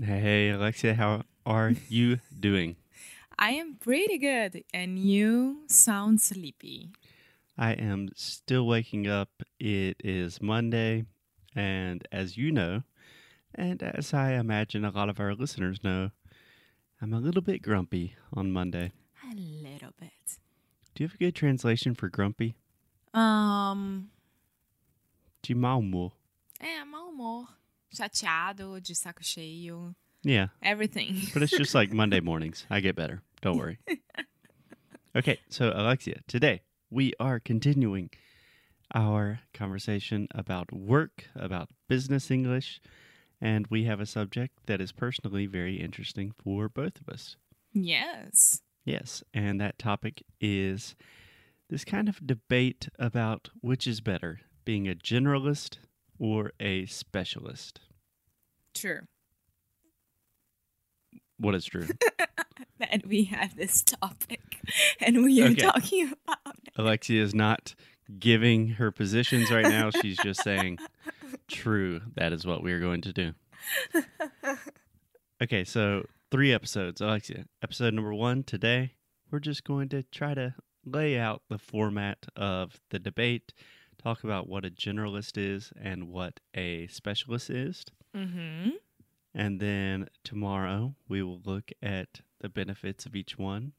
Hey, Alexia, how are you doing? I am pretty good, and you sound sleepy. I am still waking up. It is Monday, and as you know, and as I imagine a lot of our listeners know, I'm a little bit grumpy on Monday. A little bit. Do you have a good translation for grumpy? Um, De mau humor. É, mau humor. Chateado, de saco cheio. Yeah, Everything. but it's just like Monday mornings. I get better. Don't worry. Okay, so Alexia, today we are continuing our conversation about work, about business English, and we have a subject that is personally very interesting for both of us. yes. Yes, and that topic is this kind of debate about which is better, being a generalist or a specialist. True. What is true? That we have this topic, and we are Okay. talking about it. Alexia is not giving her positions right now. She's just saying, true, that is what we are going to do. Okay, so three episodes. Alexia, episode number one today, we're just going to try to lay out the format of the debate, talk about what a generalist is and what a specialist is. Mm-hmm. And then tomorrow, we will look at the benefits of each one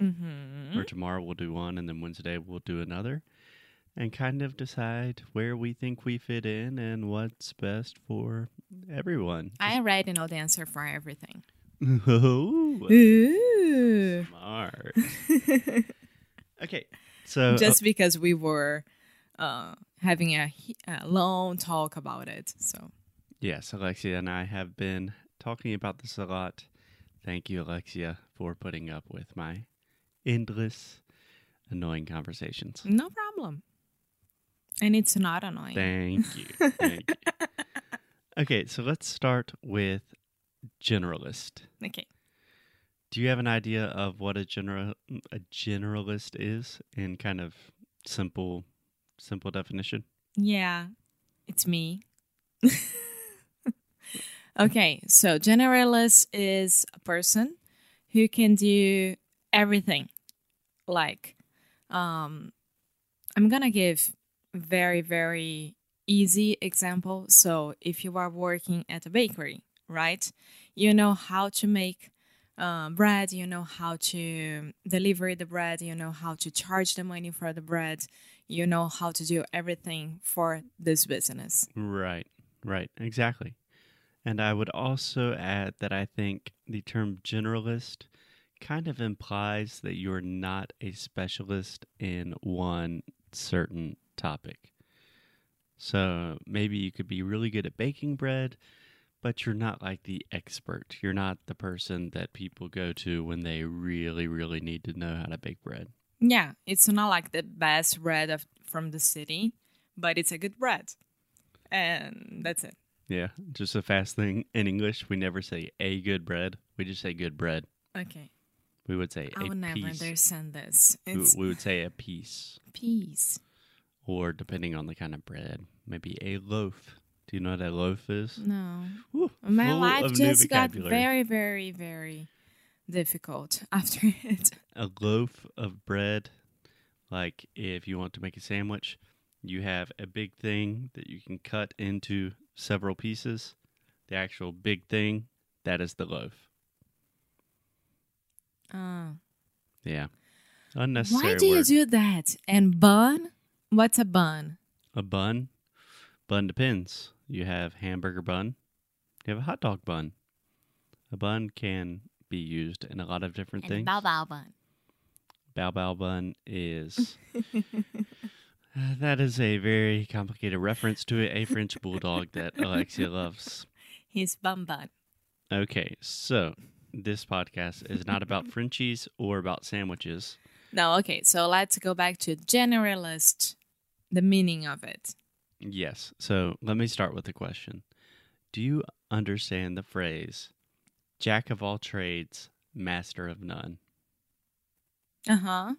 Mm-hmm. or tomorrow we'll do one and then Wednesday we'll do another and kind of decide where we think we fit in and what's best for everyone. I already know the answer for everything. Oh, Ooh. smart. Okay, so Just because we were uh, having a, a long talk about it. So, yes, Alexia and I have been talking about this a lot. Thank you, Alexia, for putting up with my endless, annoying conversations. no problem. And it's not annoying. Thank you. Thank you. Okay, so let's start with generalist. Okay. Do you have an idea of what a general a generalist is in kind of simple simple definition? Yeah, it's me. okay, so generalist is a person who can do everything. Like, um, I'm gonna give very very easy example. So if you are working at a bakery, right, you know how to make uh, bread, you know how to deliver the bread, you know how to charge the money for the bread, you know how to do everything for this business. Right. Right. Exactly. And I would also add that I think the term generalist kind of implies that you're not a specialist in one certain topic. So maybe you could be really good at baking bread, but you're not like the expert. You're not the person that people go to when they really, really need to know how to bake bread. Yeah, it's not like the best bread of, from the city, but it's a good bread. And that's it. Yeah. Just a fast thing in English, we never say a good bread. We just say good bread. Okay. We would say I will never piece. understand this. We, It's we would say a piece, peace. or depending on the kind of bread, maybe a loaf. Do you know what a loaf is? No. Woo, My life just got very, very, very difficult after it. a loaf of bread. Like if you want to make a sandwich, you have a big thing that you can cut into several pieces. The actual big thing, that is the loaf. Uh, Yeah. Unnecessary why do you do that? And bun? What's a bun? a bun? Bun depends. You have hamburger bun. You have a hot dog bun. A bun can be used in a lot of different And things. bao bao bun. Bao bao bun is. Uh, that is a very complicated reference to a French bulldog that Alexia loves. He's bun bun. Okay, so this podcast is not about Frenchies or about sandwiches. No, okay. So let's go back to generalist, the meaning of it. Yes, so let me start with a question. Do you understand the phrase jack of all trades, master of none? Uh huh.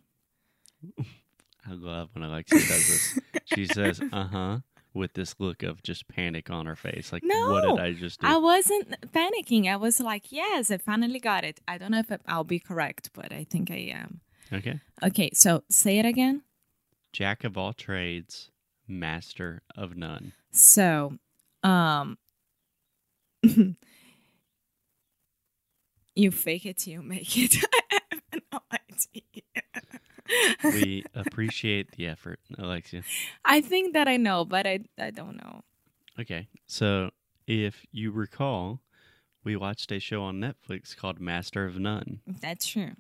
I love when Alexia does this. she says, uh huh, with this look of just panic on her face. Like, No, what did I just do? I wasn't panicking. I was like, yes, I finally got it. I don't know if I'll be correct, but I think I am. okay. Okay, so say it again. Jack of all trades, master of none. So, um, you fake it till you make it. I have no idea. We appreciate the effort, Alexia. I think that I know, but I I don't know. Okay. So, if you recall, we watched a show on Netflix called Master of None, That's true.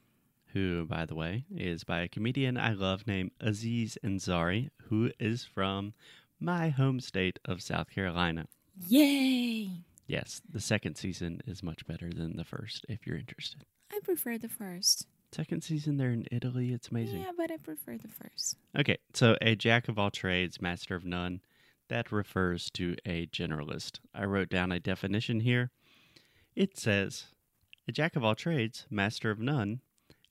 who, by the way, is by a comedian I love named Aziz Ansari, who is from my home state of South Carolina. Yay! Yes, the second season is much better than the first, if you're interested. I prefer the first. Second season, they're in Italy. It's amazing. Yeah, but I prefer the first. Okay, so a jack of all trades, master of none, that refers to a generalist. I wrote down a definition here. It says a jack of all trades, master of none,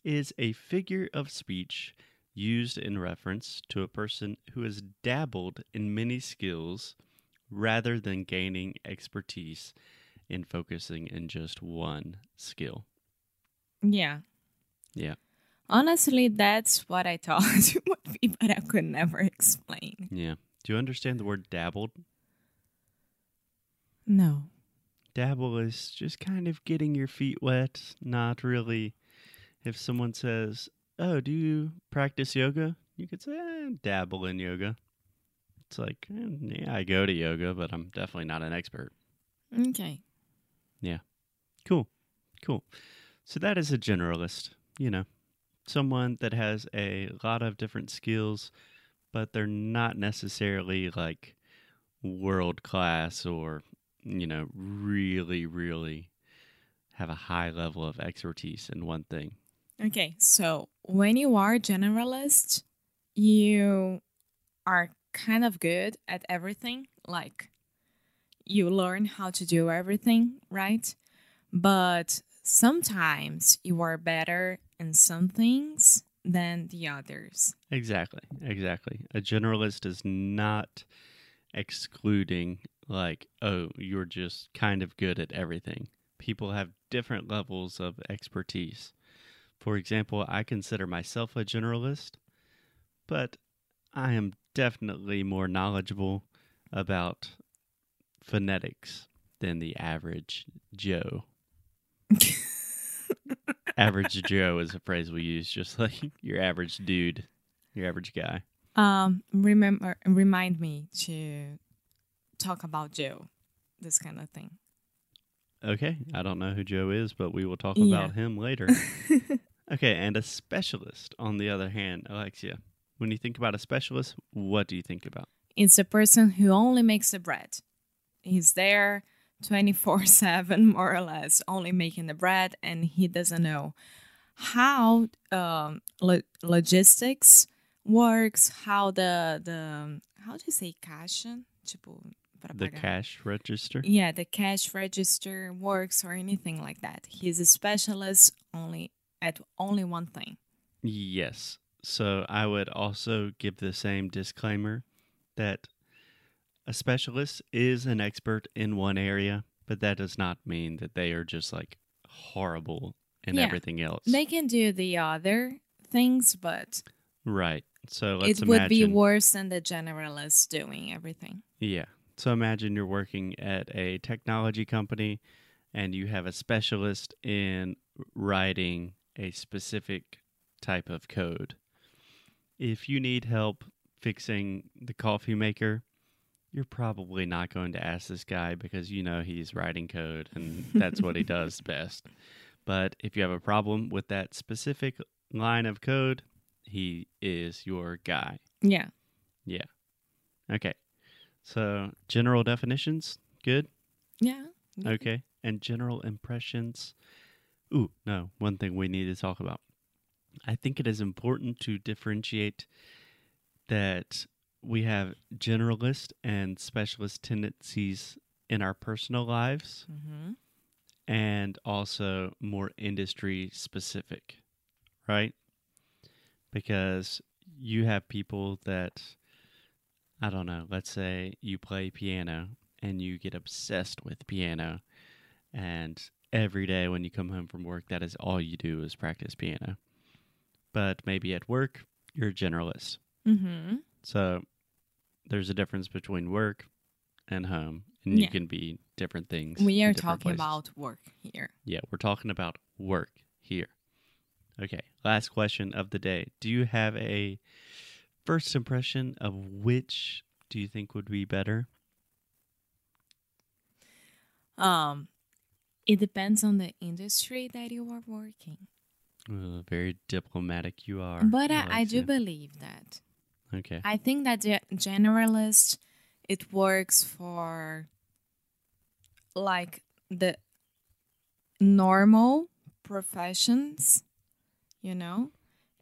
is a figure of speech used in reference to a person who has dabbled in many skills rather than gaining expertise in focusing in just one skill. Yeah. Yeah. Honestly, that's what I thought it would be, but I could never explain. Yeah. Do you understand the word dabbled? No. dabble is just kind of getting your feet wet, not really. If someone says, Oh, do you practice yoga? You could say, eh, dabble in yoga. It's like, eh, yeah, I go to yoga, but I'm definitely not an expert. Okay. Yeah. Cool. Cool. So that is a generalist, you know, someone that has a lot of different skills, but they're not necessarily like world class or, you know, really, really have a high level of expertise in one thing. Okay. So when you are a generalist, you are kind of good at everything. Like you learn how to do everything, right? But sometimes you are better in some things than the others. Exactly. Exactly. A generalist is not excluding, like, oh, you're just kind of good at everything. People have different levels of expertise. For example, I consider myself a generalist, but I am definitely more knowledgeable about phonetics than the average Joe. average Joe is a phrase we use, just like your average dude, your average guy. Um, remember, remind me to talk about Joe, this kind of thing. Okay, I don't know who Joe is, but we will talk Yeah. about him later. okay, and a specialist, on the other hand, Alexia, when you think about a specialist, what do you think about? It's a person who only makes the bread. He's there 24 7, more or less, only making the bread, and he doesn't know how um, lo- logistics works, how the, the how do you say caixa? Tipo, The cash register? Yeah, the cash register works or anything like that. He's a specialist only at only one thing. Yes. So I would also give the same disclaimer that a specialist is an expert in one area, but that does not mean that they are just like horrible in Yeah. everything else. They can do the other things, but right. So let's it would be worse than the generalist doing everything. Yeah. So imagine you're working at a technology company and you have a specialist in writing a specific type of code. If you need help fixing the coffee maker, you're probably not going to ask this guy because you know he's writing code and that's what he does best. But if you have a problem with that specific line of code, he is your guy. Yeah. Yeah. Okay. So general definitions, good. Yeah. Okay. And general impressions. Ooh, no, one thing we need to talk about. I think it is important to differentiate that we have generalist and specialist tendencies in our personal lives hmm and also more industry specific, right? Because you have people that I don't know, let's say you play piano and you get obsessed with piano, and every day when you come home from work, that is all you do is practice piano. But maybe at work, you're a generalist. Mm-hmm. So there's a difference between work and home, and Yeah. you can be different things. We are talking places. about work here. Yeah, we're talking about work here. Okay, last question of the day. Do you have a first impression of which do you think would be better? Um, it depends on the industry that you are working. Uh, very diplomatic you are. But I, I do believe that. Okay. I think that the generalist it works for like the normal professions, you know?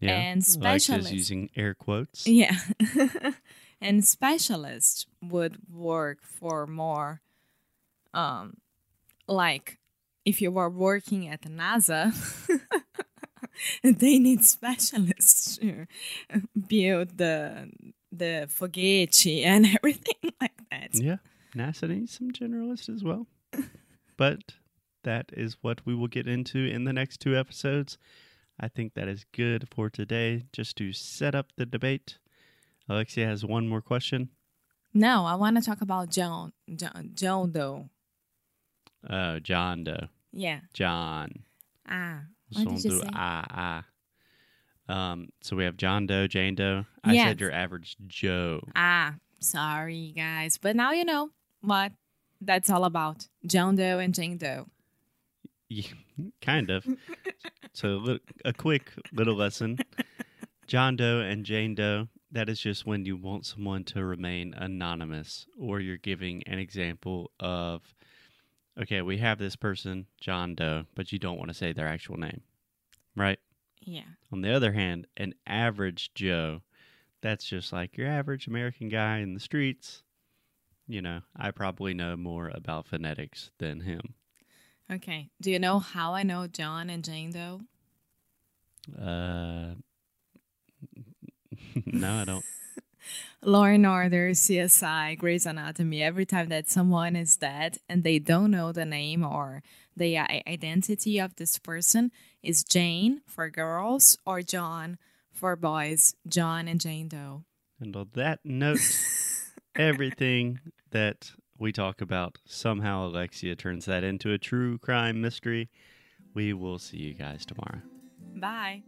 Yeah. and Alexia's specialist. using air quotes. Yeah. and specialist would work for more um like if you were working at NASA they need specialists to build the the foguete and everything like that. Yeah. NASA needs some generalists as well. but that is what we will get into in the next two episodes. I think that is good for today, just to set up the debate. Alexia has one more question. No, I want to talk about John, John, Joan though. Oh, John Doe. Yeah. John. Ah. So What we'll do say? ah ah. Um, so we have John Doe, Jane Doe. I Yes. said your average Joe. Ah, sorry guys, but now you know what that's all about. John Doe and Jane Doe. Yeah, kind of. so a quick little lesson. John Doe and Jane Doe, that is just when you want someone to remain anonymous or you're giving an example of okay, we have this person, John Doe, but you don't want to say their actual name. Right? Yeah. On the other hand, an average Joe, that's just like your average American guy in the streets. You know, I probably know more about phonetics than him. Okay. Do you know how I know John and Jane Doe? Uh, no, I don't. Law and Order, CSI, Grey's Anatomy, every time that someone is dead and they don't know the name or the identity of this person is Jane for girls or John for boys. John and Jane Doe. And on that note, everything that we talk about, somehow Alexia turns that into a true crime mystery. We will see you guys tomorrow. Bye.